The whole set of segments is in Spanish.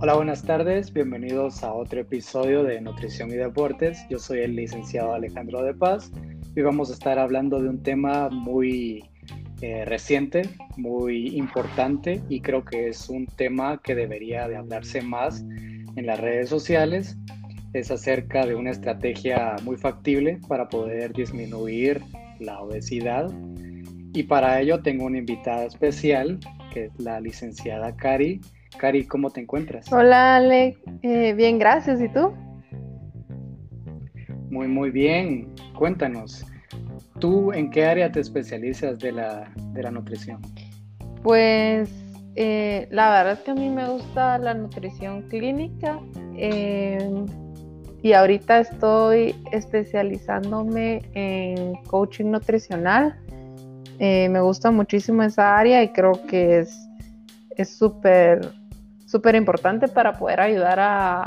Hola, buenas tardes. Bienvenidos a otro episodio de Nutrición y Deportes. Yo soy el licenciado Alejandro de Paz y vamos a estar hablando de un tema muy eh, reciente, muy importante y creo que es un tema que debería de hablarse más en las redes sociales. Es acerca de una estrategia muy factible para poder disminuir la obesidad y para ello tengo una invitada especial que es la licenciada Cari Cari, ¿cómo te encuentras? Hola, Ale. Eh, bien, gracias. ¿Y tú? Muy, muy bien. Cuéntanos, ¿tú en qué área te especializas de la, nutrición? Pues eh, la verdad es que a mí me gusta la nutrición clínica em, y ahorita estoy especializándome en coaching nutricional. Eh, me gusta muchísimo esa área y creo que es súper súper importante para poder ayudar a,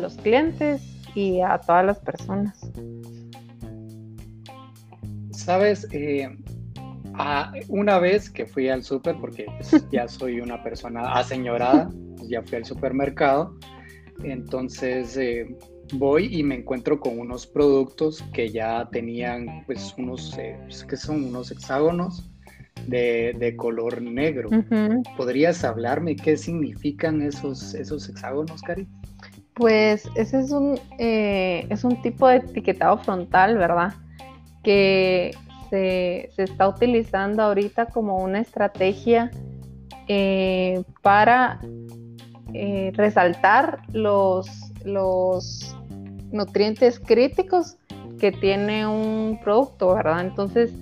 los clientes y a todas las personas. Sabes, eh, una vez que fui al súper, porque pues, ya soy una persona aseñorada, pues, ya fui al supermercado, entonces eh, voy y me encuentro con unos productos que ya tenían pues unos, eh, pues, que son unos hexágonos de, color negro. ¿Podrías hablarme qué significan esos, esos hexágonos, Cari? Pues ese es un, eh, es un tipo de etiquetado frontal, ¿verdad? Que se, está utilizando ahorita como una estrategia eh, para resaltar los, los nutrientes críticos que tiene un producto, ¿verdad? Entonces,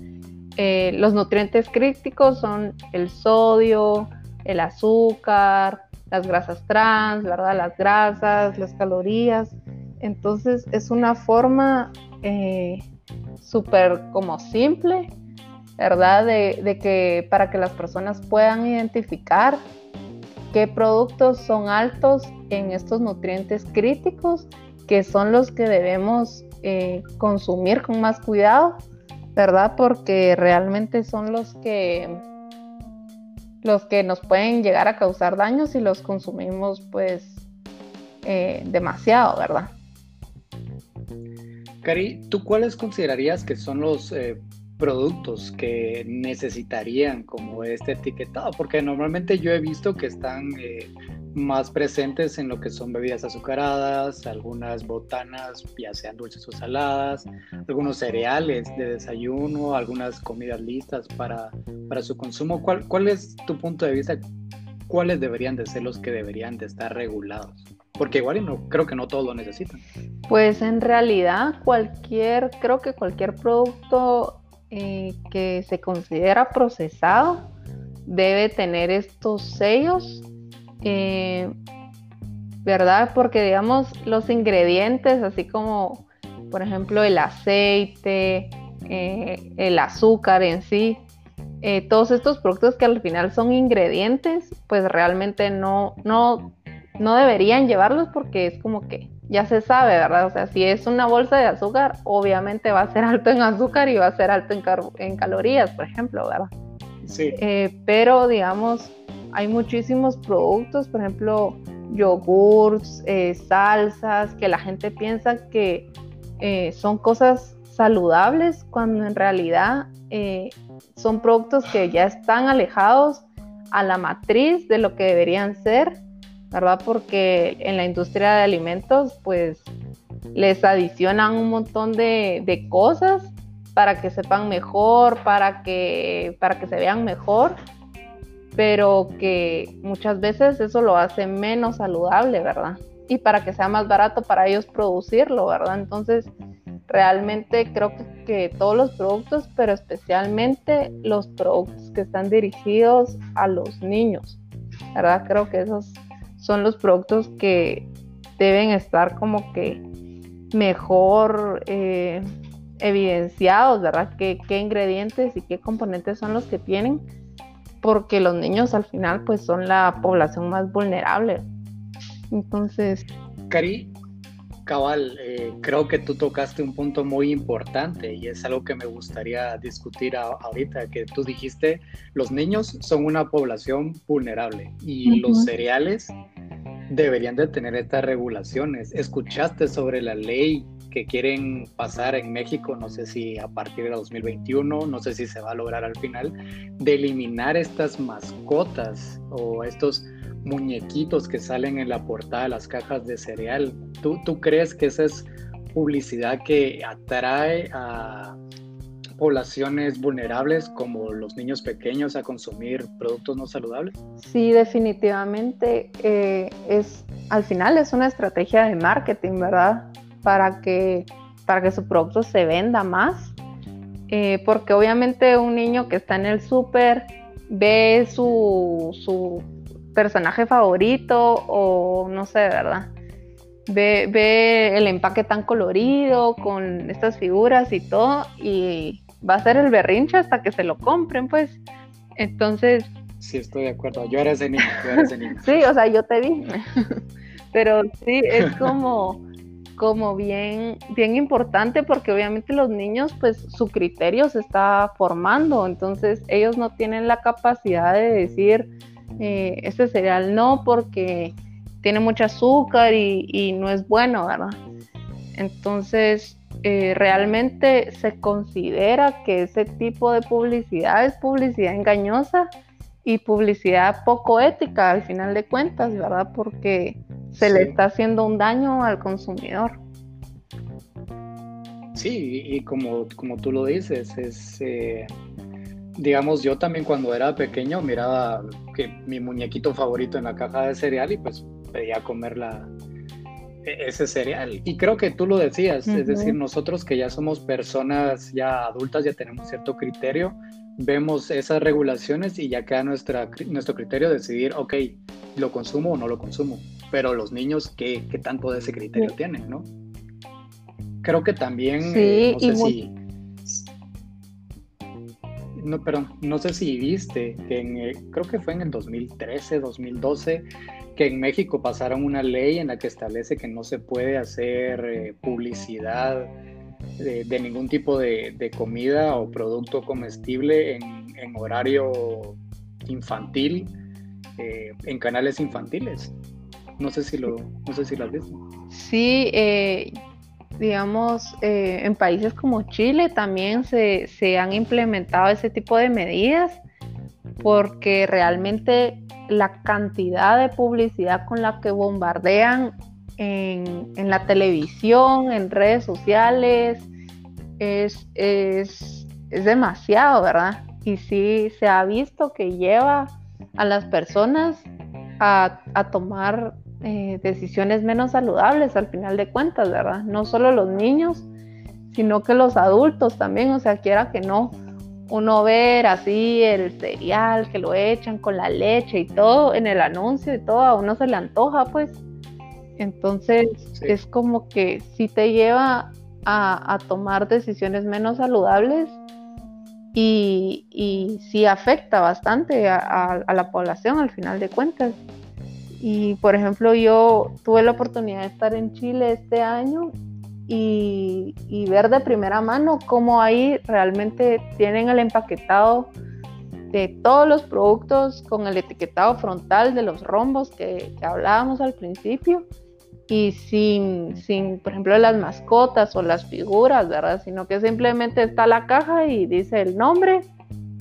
eh, los nutrientes críticos son el sodio, el azúcar, las grasas trans, ¿verdad? Las grasas, las calorías. Entonces es una forma eh, súper como simple, ¿verdad? De, de, que para que las personas puedan identificar qué productos son altos en estos nutrientes críticos, que son los que debemos eh, consumir con más cuidado ¿verdad? Porque realmente son los que los que nos pueden llegar a causar daños si los consumimos pues eh, demasiado, ¿verdad? Cari, ¿tú cuáles considerarías que son los eh, productos que necesitarían como este etiquetado? Porque normalmente yo he visto que están eh, más presentes en lo que son bebidas azucaradas, algunas botanas, ya sean dulces o saladas, algunos cereales de desayuno, algunas comidas listas para, para su consumo. ¿Cuál, ¿Cuál es tu punto de vista? ¿Cuáles deberían de ser los que deberían de estar regulados? Porque igual no, creo que no todos lo necesitan. Pues en realidad cualquier, creo que cualquier producto eh, que se considera procesado debe tener estos sellos eh, ¿verdad? Porque digamos los ingredientes, así como por ejemplo el aceite, eh, el azúcar en sí, todos estos productos que al final son ingredientes, pues realmente no, no, no deberían llevarlos porque es como que ya se sabe, ¿verdad? O sea, si es una bolsa de azúcar, obviamente va a ser alto en azúcar y va a ser alto en, en calorías, por ejemplo, ¿verdad? Sí. pero digamos, hay muchísimos productos, por ejemplo, yogurts, eh, salsas, que la gente piensa que eh, son cosas saludables cuando en realidad eh, son productos que ya están alejados a la matriz de lo que deberían ser, ¿verdad? Porque en la industria de alimentos, pues les adicionan un montón de, cosas para que sepan mejor, para que, para que se vean mejor pero que muchas veces eso lo hace menos saludable, ¿verdad? Y para que sea más barato para ellos producirlo, ¿verdad? Entonces, realmente creo que, todos los productos, pero especialmente los productos que están dirigidos a los niños, ¿verdad? Creo que esos son los productos que deben estar como que mejor eh, evidenciados, ¿verdad? ¿Qué, ¿Qué ingredientes y qué componentes son los que tienen porque los niños al final pues son la población más vulnerable. Entonces... Cari, cabal, eh, creo que tú tocaste un punto muy importante y es algo que me gustaría discutir ahorita, que tú dijiste, los niños son una población vulnerable y los cereales deberían de tener estas regulaciones. ¿Escuchaste sobre la ley que quieren pasar en México? No sé si a partir de 2021, no sé si se va a lograr al final, de eliminar estas mascotas o estos muñequitos que salen en la portada de las cajas de cereal. ¿Tú, tú crees que esa es publicidad que atrae a poblaciones vulnerables como los niños pequeños a consumir productos no saludables? Sí, definitivamente eh, es al final es una estrategia de marketing, ¿verdad? Para que para que su producto se venda más, eh, porque obviamente un niño que está en el súper ve su, su personaje favorito o no sé, ¿verdad? Ve, ve, el empaque tan colorido con estas figuras y todo y va a ser el berrinche hasta que se lo compren, pues. Entonces... Sí, estoy de acuerdo. Yo era ese niño, yo era ese niño. sí, o sea, yo te vi. Pero sí, es como, como bien, bien importante porque obviamente los niños, pues su criterio se está formando, entonces ellos no tienen la capacidad de decir, eh, este cereal no porque tiene mucho azúcar y, y no es bueno, ¿verdad? Entonces, eh, realmente se considera que ese tipo de publicidad es publicidad engañosa y publicidad poco ética al final de cuentas, ¿verdad? Porque se le está haciendo un daño al consumidor. Sí, y como, como tú lo dices, es, eh, digamos, yo también cuando era pequeño miraba que mi muñequito favorito en la caja de cereal y pues pedía comer la, ese cereal. Y creo que tú lo decías, es decir, nosotros que ya somos personas ya adultas, ya tenemos cierto criterio, vemos esas regulaciones y ya queda nuestra, nuestro criterio decidir, ok, lo consumo o no lo consumo. Pero los niños, ¿qué, qué tanto de ese criterio tienen, no? Creo que también, eh, no sé si... No, perdón, no sé si viste que en, eh, creo que fue en el 2013, 2012, que en México pasaron una ley en la que establece que no se puede hacer eh, publicidad de, ningún tipo de, comida o producto comestible en, horario infantil, eh, en canales infantiles. No sé si lo, no sé si lo has visto. Sí, eh, digamos, en países como Chile también se, se han implementado ese tipo de medidas porque realmente la cantidad de publicidad con la que bombardean en, la televisión, en redes sociales, es, es, demasiado, ¿verdad? Y sí se ha visto que lleva a las personas a, tomar eh, decisiones menos saludables al final de cuentas, ¿verdad? No solo los niños, sino que los adultos también, o sea, quiera que no uno ver así el cereal que lo echan con la leche y todo en el anuncio y todo, a uno se le antoja, pues. Entonces es como que si te lleva a, tomar decisiones menos saludables y, y sí afecta bastante a, la población al final de cuentas. Y por ejemplo, yo tuve la oportunidad de estar en Chile este año y, ver de primera mano cómo ahí realmente tienen el empaquetado de todos los productos con el etiquetado frontal de los rombos que, hablábamos al principio y sin, sin, por ejemplo, las mascotas o las figuras, ¿verdad? Sino que simplemente está la caja y dice el nombre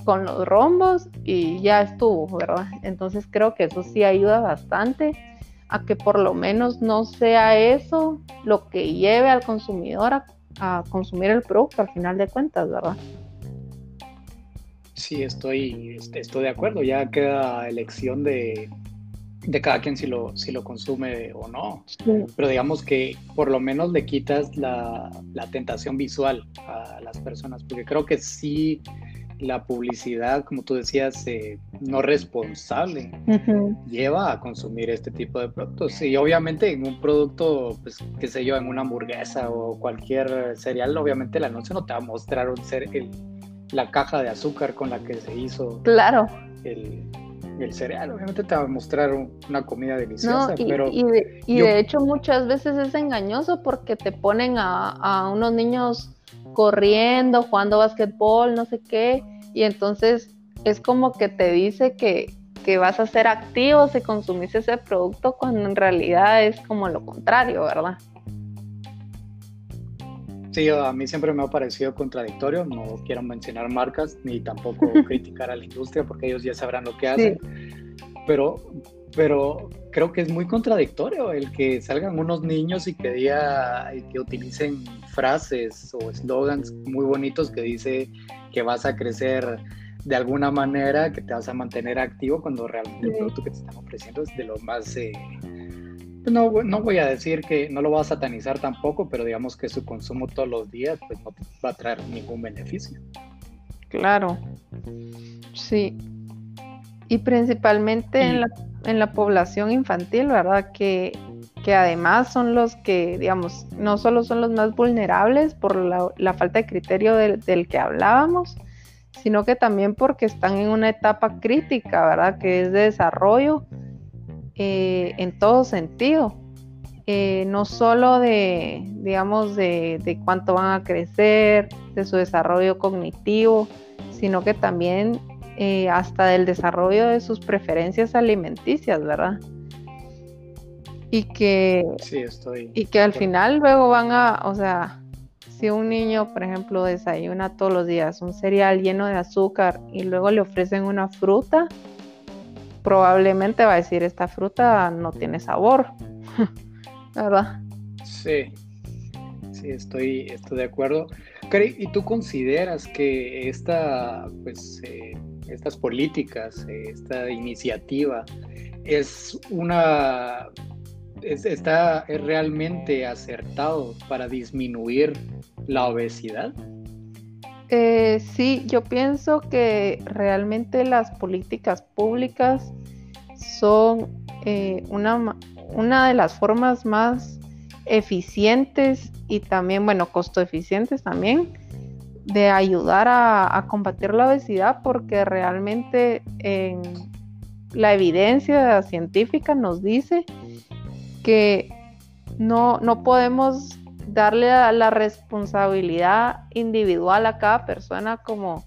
con los rombos y ya estuvo, ¿verdad? Entonces creo que eso sí ayuda bastante a que por lo menos no sea eso lo que lleve al consumidor a, consumir el producto al final de cuentas, ¿verdad? Sí, estoy, estoy de acuerdo. Ya queda elección de, de cada quien si lo, si lo consume o no. Pero digamos que por lo menos le quitas la, la, tentación visual a las personas, porque creo que sí la publicidad, como tú decías, eh, no responsable, lleva a consumir este tipo de productos. Y obviamente en un producto, pues, qué sé yo, en una hamburguesa o cualquier cereal, obviamente el anuncio no te va a mostrar un la caja de azúcar con la que se hizo claro. el, el cereal obviamente te va a mostrar una comida deliciosa, y, pero... Y, de, hecho muchas veces es engañoso porque te ponen a, a unos niños corriendo, jugando basquetbol, no sé qué, y entonces es como que te dice que, que vas a ser activo si consumís ese producto cuando en realidad es como lo contrario, ¿verdad? Sí, a mí siempre me ha parecido contradictorio, no quiero mencionar marcas ni tampoco criticar a la industria porque ellos ya sabrán lo que hacen, pero, pero creo que es muy contradictorio el que salgan unos niños y que, diga, y que utilicen frases o eslogans muy bonitos que dice que vas a crecer de alguna manera, que te vas a mantener activo cuando realmente el producto que te están ofreciendo es de lo más... Eh, no, no voy a decir que no lo va a satanizar tampoco, pero digamos que su consumo todos los días pues no va a traer ningún beneficio. Claro, sí. Y principalmente En, la, en la población infantil, ¿verdad? Que, que además son los que, digamos, no solo son los más vulnerables por la, la falta de criterio del, del, que hablábamos, sino que también porque están en una etapa crítica, ¿verdad? Que es de desarrollo eh, en todo sentido. Eh, no solo de, digamos, de, cuánto van a crecer, de su desarrollo cognitivo, sino que también eh, hasta del desarrollo de sus preferencias alimenticias, ¿verdad? Y que, y que al final luego van a, o sea, si un niño, por ejemplo, desayuna todos los días un cereal lleno de azúcar y luego le ofrecen una fruta, probablemente va a decir esta fruta no tiene sabor, ¿verdad? Sí, sí, estoy, estoy de acuerdo. Cari, ¿y tú consideras que esta, pues, eh, estas políticas, eh, esta iniciativa es una, está es realmente acertado para disminuir la obesidad? Eh, sí, yo pienso que realmente las políticas públicas son eh, una, una de las formas más eficientes y también, bueno, costo eficientes también de ayudar a, combatir la obesidad porque realmente la evidencia científica nos dice que no, no podemos darle la responsabilidad individual a cada persona como,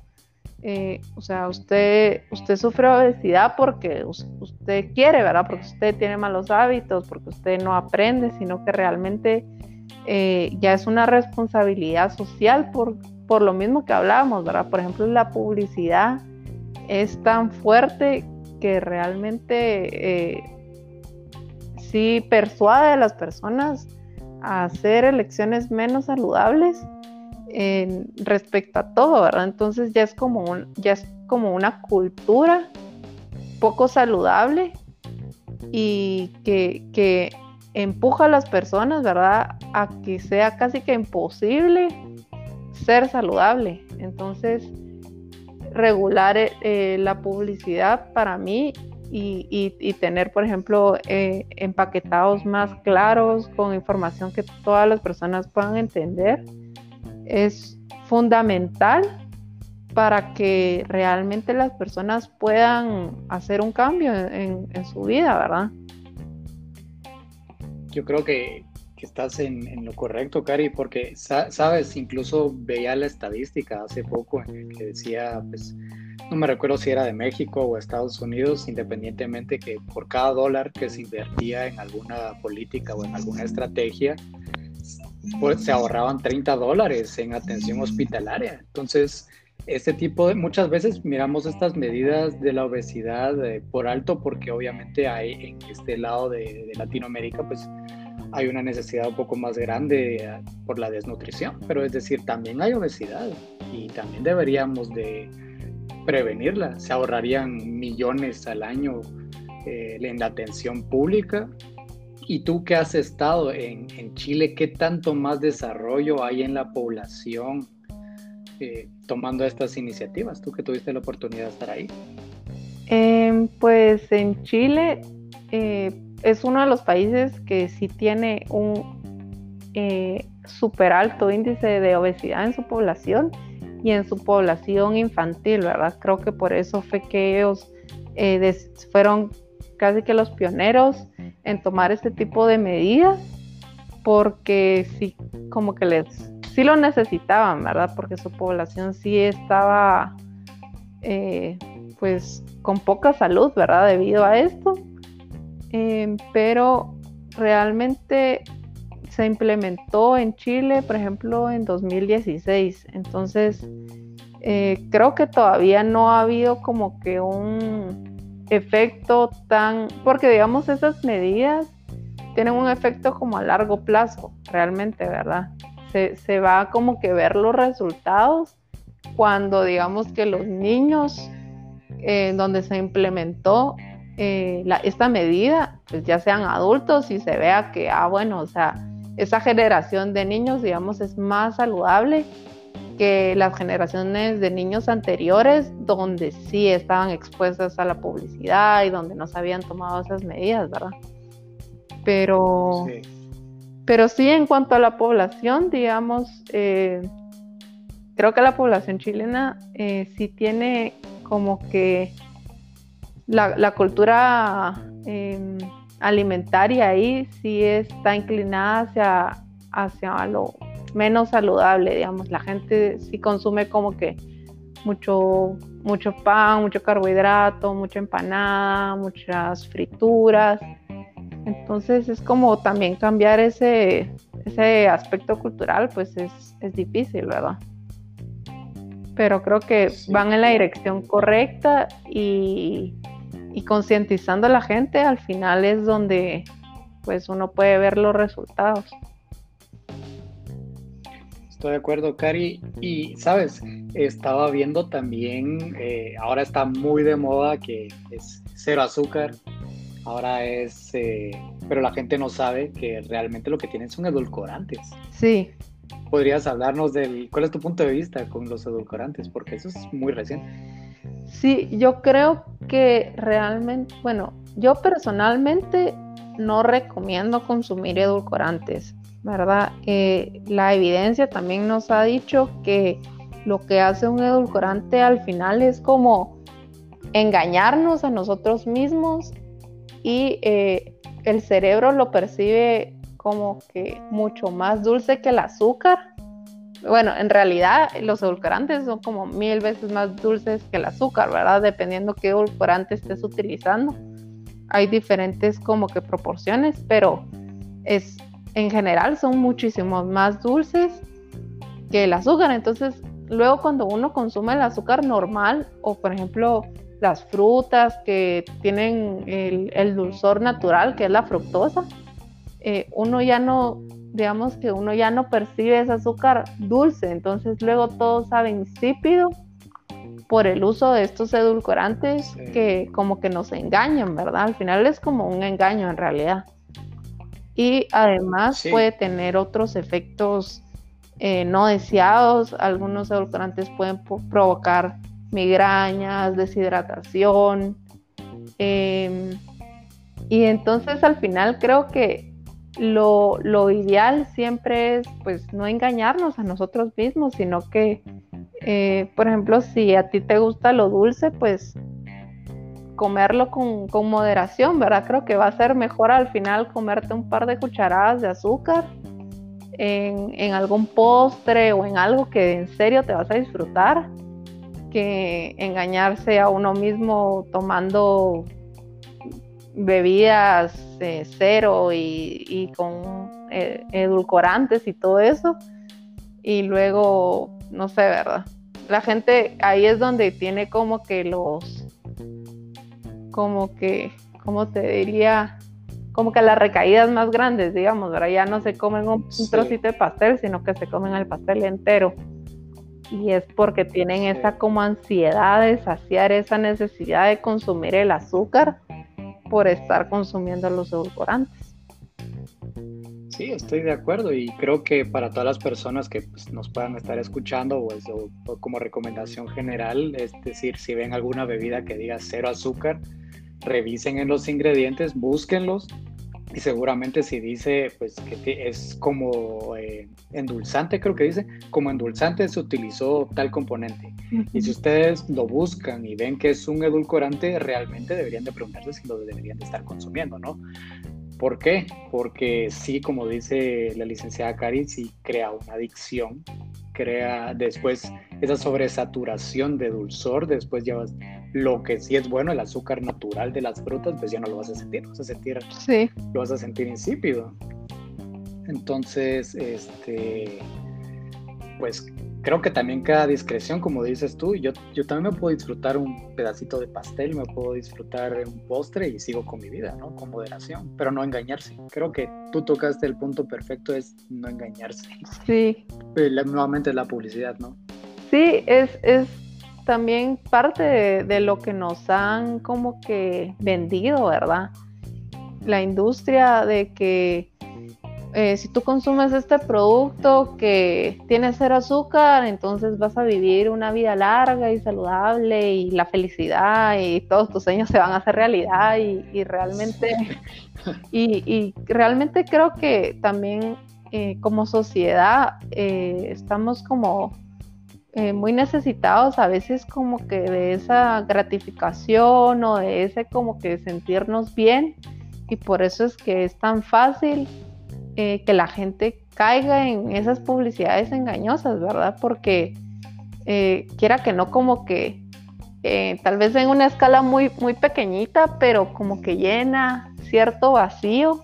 eh, o sea, usted, usted sufre obesidad porque usted quiere, ¿verdad? Porque usted tiene malos hábitos, porque usted no aprende, sino que realmente eh, ya es una responsabilidad social por, por lo mismo que hablábamos, ¿verdad? Por ejemplo, la publicidad es tan fuerte que realmente eh, sí persuade a las personas a hacer elecciones menos saludables respecto a todo, ¿verdad? Entonces ya es como ya es como una cultura poco saludable y que, que empuja a las personas, ¿verdad? A que sea casi que imposible ser saludable. Entonces, regular eh, la publicidad para mí y, tener, por ejemplo, eh, empaquetados más claros con información que todas las personas puedan entender, es fundamental para que realmente las personas puedan hacer un cambio en, su vida, ¿verdad? Yo creo que, estás en, lo correcto, Cari, porque sabes, incluso veía la estadística hace poco en que decía, pues, no me recuerdo si era de México o Estados Unidos, independientemente que por cada dólar que se invertía en alguna política o en alguna estrategia, pues se ahorraban 30 dólares en atención hospitalaria. Entonces, este tipo de, muchas veces miramos estas medidas de la obesidad eh, por alto porque obviamente hay en este lado de, Latinoamérica, pues hay una necesidad un poco más grande eh, por la desnutrición, pero es decir, también hay obesidad y también deberíamos de prevenirla. Se ahorrarían millones al año eh, en la atención pública. Y tú que has estado en, Chile, ¿qué tanto más desarrollo hay en la población eh, tomando estas iniciativas? Tú que tuviste la oportunidad de estar ahí. Em, pues en Chile eh, es uno de los países que sí tiene un súper alto índice de obesidad en su población y en su población infantil, ¿verdad? Creo que por eso fue que ellos eh, fueron casi que los pioneros en tomar este tipo de medidas porque sí, como que les, sí lo necesitaban, ¿verdad? Porque su población sí estaba, eh, pues, con poca salud, ¿verdad? Debido a esto. Em, pero realmente se implementó en Chile, por ejemplo, en 2016. Entonces, eh, creo que todavía no ha habido como que un efecto tan, porque digamos esas medidas tienen un efecto como a largo plazo, realmente, ¿verdad? Se, va como que ver los resultados cuando digamos que los niños eh, donde se implementó eh, esta medida, pues ya sean adultos y se vea que, ah, bueno, o sea, esa generación de niños, digamos, es más saludable que las generaciones de niños anteriores donde sí estaban expuestas a la publicidad y donde no se habían tomado esas medidas, ¿verdad? Pero sí, pero sí en cuanto a la población, digamos, eh, creo que la población chilena eh, sí tiene como que la, cultura em, alimentaria ahí sí está inclinada hacia, hacia lo menos saludable, digamos. La gente sí consume como que mucho, mucho pan, mucho carbohidrato, mucha empanada, muchas frituras. Entonces es como también cambiar ese, ese aspecto cultural, pues es, difícil, ¿verdad? Pero creo que van en la dirección correcta y, y concientizando a la gente al final es donde pues uno puede ver los resultados. Estoy de acuerdo, Cari. Y, sabes, estaba viendo también, eh, ahora está muy de moda que es cero azúcar. Ahora es, eh, pero la gente no sabe que realmente lo que tienen son edulcorantes. Sí. ¿Podrías hablarnos del, cuál es tu punto de vista con los edulcorantes? Porque eso es muy reciente. Sí, yo creo que realmente, bueno, yo personalmente no recomiendo consumir edulcorantes. ¿verdad? Eh, la evidencia también nos ha dicho que lo que hace un edulcorante al final es como engañarnos a nosotros mismos y eh, el cerebro lo percibe como que mucho más dulce que el azúcar. Bueno, en realidad los edulcorantes son como mil veces más dulces que el azúcar, ¿verdad? Dependiendo qué edulcorante estés utilizando. Hay diferentes como que proporciones, pero es en general son muchísimo más dulces que el azúcar. Entonces, luego cuando uno consume el azúcar normal o por ejemplo las frutas que tienen el, dulzor natural, que es la fructosa, eh, uno ya no, digamos que uno ya no percibe ese azúcar dulce, entonces luego todo sabe insípido por el uso de estos edulcorantes que como que nos engañan, ¿verdad? Al final es como un engaño en realidad y además puede tener otros efectos eh, no deseados. Algunos edulcorantes pueden provocar migrañas, deshidratación. Em, y entonces al final creo que lo, ideal siempre es pues no engañarnos a nosotros mismos, sino que, eh, por ejemplo, si a ti te gusta lo dulce, pues comerlo con, moderación, ¿verdad? Creo que va a ser mejor al final comerte un par de cucharadas de azúcar en, algún postre o en algo que en serio te vas a disfrutar que engañarse a uno mismo tomando bebidas eh, cero y, con eh, edulcorantes y todo eso. Y luego, no sé, ¿verdad? La gente ahí es donde tiene como que los como que, ¿cómo te diría? Como que las recaídas más grandes, digamos, ahora ya no se comen un, trocito de pastel, sino que se comen el pastel entero. Y es porque tienen esa como ansiedad de saciar esa necesidad de consumir el azúcar por estar consumiendo los edulcorantes. Sí, estoy de acuerdo y creo que para todas las personas que pues, nos puedan estar escuchando o, o, como recomendación general, es decir, si ven alguna bebida que diga cero azúcar, revisen en los ingredientes, búsquenlos y seguramente si dice pues que es como eh, endulzante, creo que dice, como endulzante se utilizó tal componente. Y si ustedes lo buscan y ven que es un edulcorante, realmente deberían de preguntarse si lo deberían de estar consumiendo, ¿no? ¿Por qué? Porque sí, como dice la licenciada Cari, sí crea una adicción, crea después esa sobresaturación de dulzor, después ya lo que sí es bueno, el azúcar natural de las frutas, pues ya no lo vas a sentir, vas a sentir, sí. lo vas a sentir insípido. Entonces, este, pues creo que también cada discreción, como dices tú, yo, yo también me puedo disfrutar un pedacito de pastel, me puedo disfrutar un postre y sigo con mi vida, ¿no? Con moderación, pero no engañarse. Creo que tú tocaste el punto perfecto, es no engañarse. Sí. nuevamente la publicidad, ¿no? Sí, es, es también parte de, lo que nos han como que vendido, ¿verdad? La industria de que eh, si tú consumes este producto que tiene cero azúcar, entonces vas a vivir una vida larga y saludable y la felicidad y todos tus sueños se van a hacer realidad y, realmente, y, realmente creo que también eh, como sociedad eh, estamos como muy necesitados a veces como que de esa gratificación o de ese como que sentirnos bien y por eso es que es tan fácil eh, que la gente caiga en esas publicidades engañosas, ¿verdad? Porque eh, quiera que no como que eh, tal vez en una escala muy, muy pequeñita, pero como que llena cierto vacío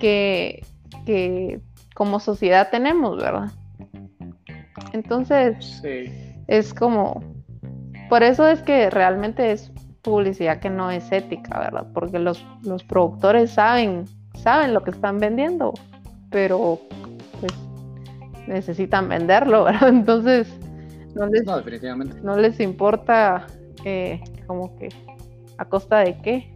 que, que como sociedad tenemos, ¿verdad? Entonces, es como, por eso es que realmente es publicidad que no es ética, ¿verdad? Porque los, los productores saben saben lo que están vendiendo, pero pues necesitan venderlo, ¿verdad? Entonces, no les, no, definitivamente. No les importa eh, como que a costa de qué.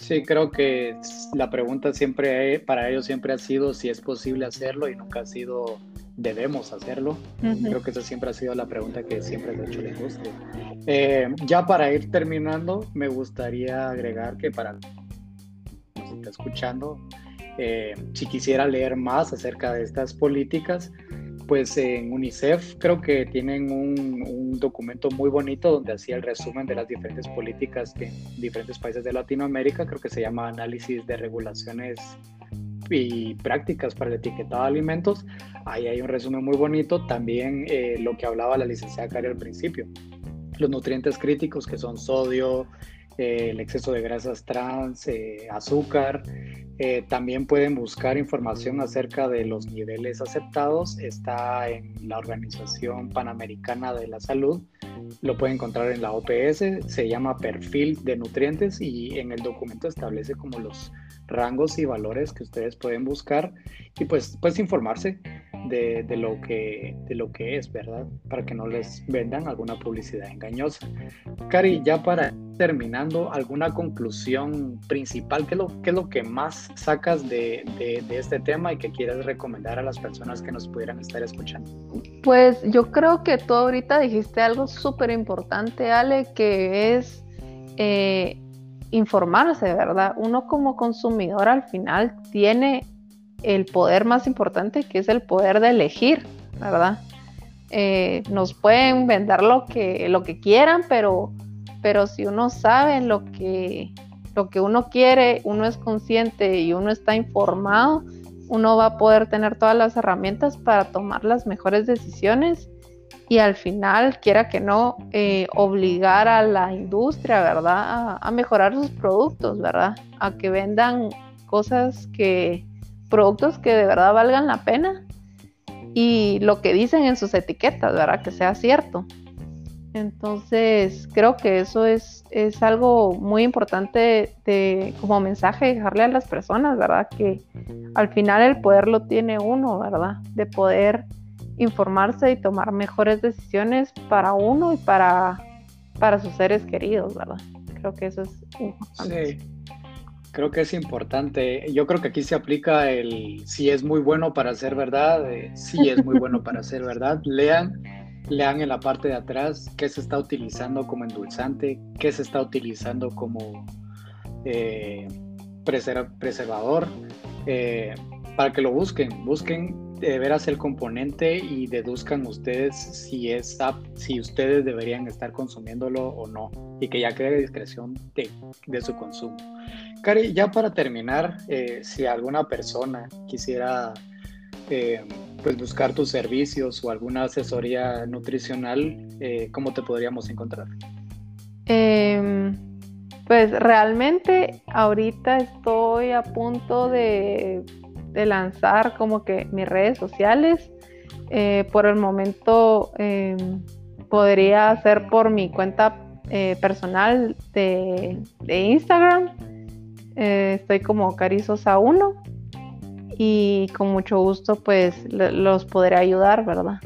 Sí, creo que la pregunta siempre para ellos siempre ha sido si es posible hacerlo y nunca ha sido debemos hacerlo. Creo que esa siempre ha sido la pregunta que siempre ha hecho la industria. Eh, ya para ir terminando, me gustaría agregar que para está escuchando, eh, si quisiera leer más acerca de estas políticas, pues en UNICEF creo que tienen un, documento muy bonito donde hacía el resumen de las diferentes políticas en diferentes países de Latinoamérica, creo que se llama Análisis de Regulaciones y prácticas para el etiquetado de alimentos. Ahí hay un resumen muy bonito. También eh, lo que hablaba la licenciada Cari al principio, los nutrientes críticos que son sodio, eh, el exceso de grasas trans, eh, azúcar. Eh, también pueden buscar información acerca de los niveles aceptados. Está en la Organización Panamericana de la Salud. Lo pueden encontrar en la OPS. Se llama perfil de nutrientes y en el documento establece como los rangos y valores que ustedes pueden buscar y pues, pues informarse de, de, lo que, de lo que es, ¿verdad? Para que no les vendan alguna publicidad engañosa. Cari, ya para terminando, ¿alguna conclusión principal? ¿Qué es lo, qué es lo que más sacas de, de, de, este tema y que quieres recomendar a las personas que nos pudieran estar escuchando? Pues yo creo que tú ahorita dijiste algo súper importante, Ale, que es... Eh, informarse, ¿verdad? Uno como consumidor al final tiene el poder más importante que es el poder de elegir, ¿verdad? Eh, nos pueden vender lo que, lo que quieran, pero, pero si uno sabe lo que, lo que uno quiere, uno es consciente y uno está informado, uno va a poder tener todas las herramientas para tomar las mejores decisiones y al final, quiera que no, eh, obligar a la industria, ¿verdad? A, a, mejorar sus productos, ¿verdad? A que vendan cosas que, productos que de verdad valgan la pena y lo que dicen en sus etiquetas, ¿verdad? Que sea cierto. Entonces, creo que eso es, es algo muy importante de, como mensaje dejarle a las personas, ¿verdad? Que al final el poder lo tiene uno, ¿verdad? De poder informarse y tomar mejores decisiones para uno y para, para sus seres queridos, ¿verdad? Creo que eso es importante. Sí. Creo que es importante. Yo creo que aquí se aplica el si es muy bueno para ser verdad, eh, si es muy bueno para ser verdad. Lean, lean en la parte de atrás qué se está utilizando como endulzante, qué se está utilizando como, eh, preservador, eh, para que lo busquen, busquen de veras el componente y deduzcan ustedes si es si ustedes deberían estar consumiéndolo o no y que ya quede discreción de, de su consumo. Cari, ya para terminar, eh, si alguna persona quisiera eh, pues buscar tus servicios o alguna asesoría nutricional, eh, ¿cómo te podríamos encontrar? Em, pues realmente ahorita estoy a punto de, lanzar como que mis redes sociales. por el momento em, podría ser por mi cuenta personal de, de Instagram eh, estoy como Carizosa1 y con mucho gusto pues los podré ayudar, ¿verdad?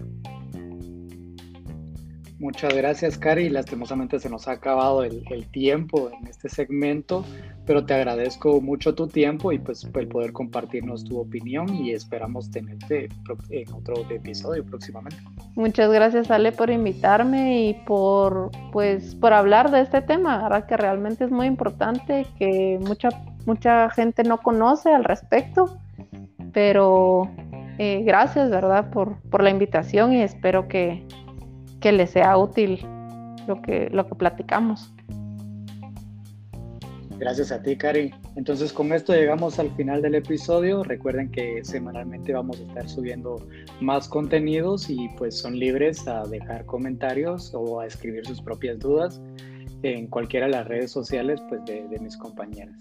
Muchas gracias, Cari. Lastimosamente se nos ha acabado el, tiempo en este segmento, pero te agradezco mucho tu tiempo y pues el poder compartirnos tu opinión y esperamos tenerte en otro episodio próximamente. Muchas gracias, Ale, por invitarme y por pues por hablar de este tema, ¿verdad? que realmente es muy importante, que mucha mucha gente no conoce al respecto, pero eh, gracias, ¿verdad? Por, por la invitación y espero que que les sea útil lo que, lo que platicamos. Gracias a ti, Cari. Entonces, con esto llegamos al final del episodio. Recuerden que semanalmente vamos a estar subiendo más contenidos y pues son libres a dejar comentarios o a escribir sus propias dudas en cualquiera de las redes sociales pues, de, de mis compañeras.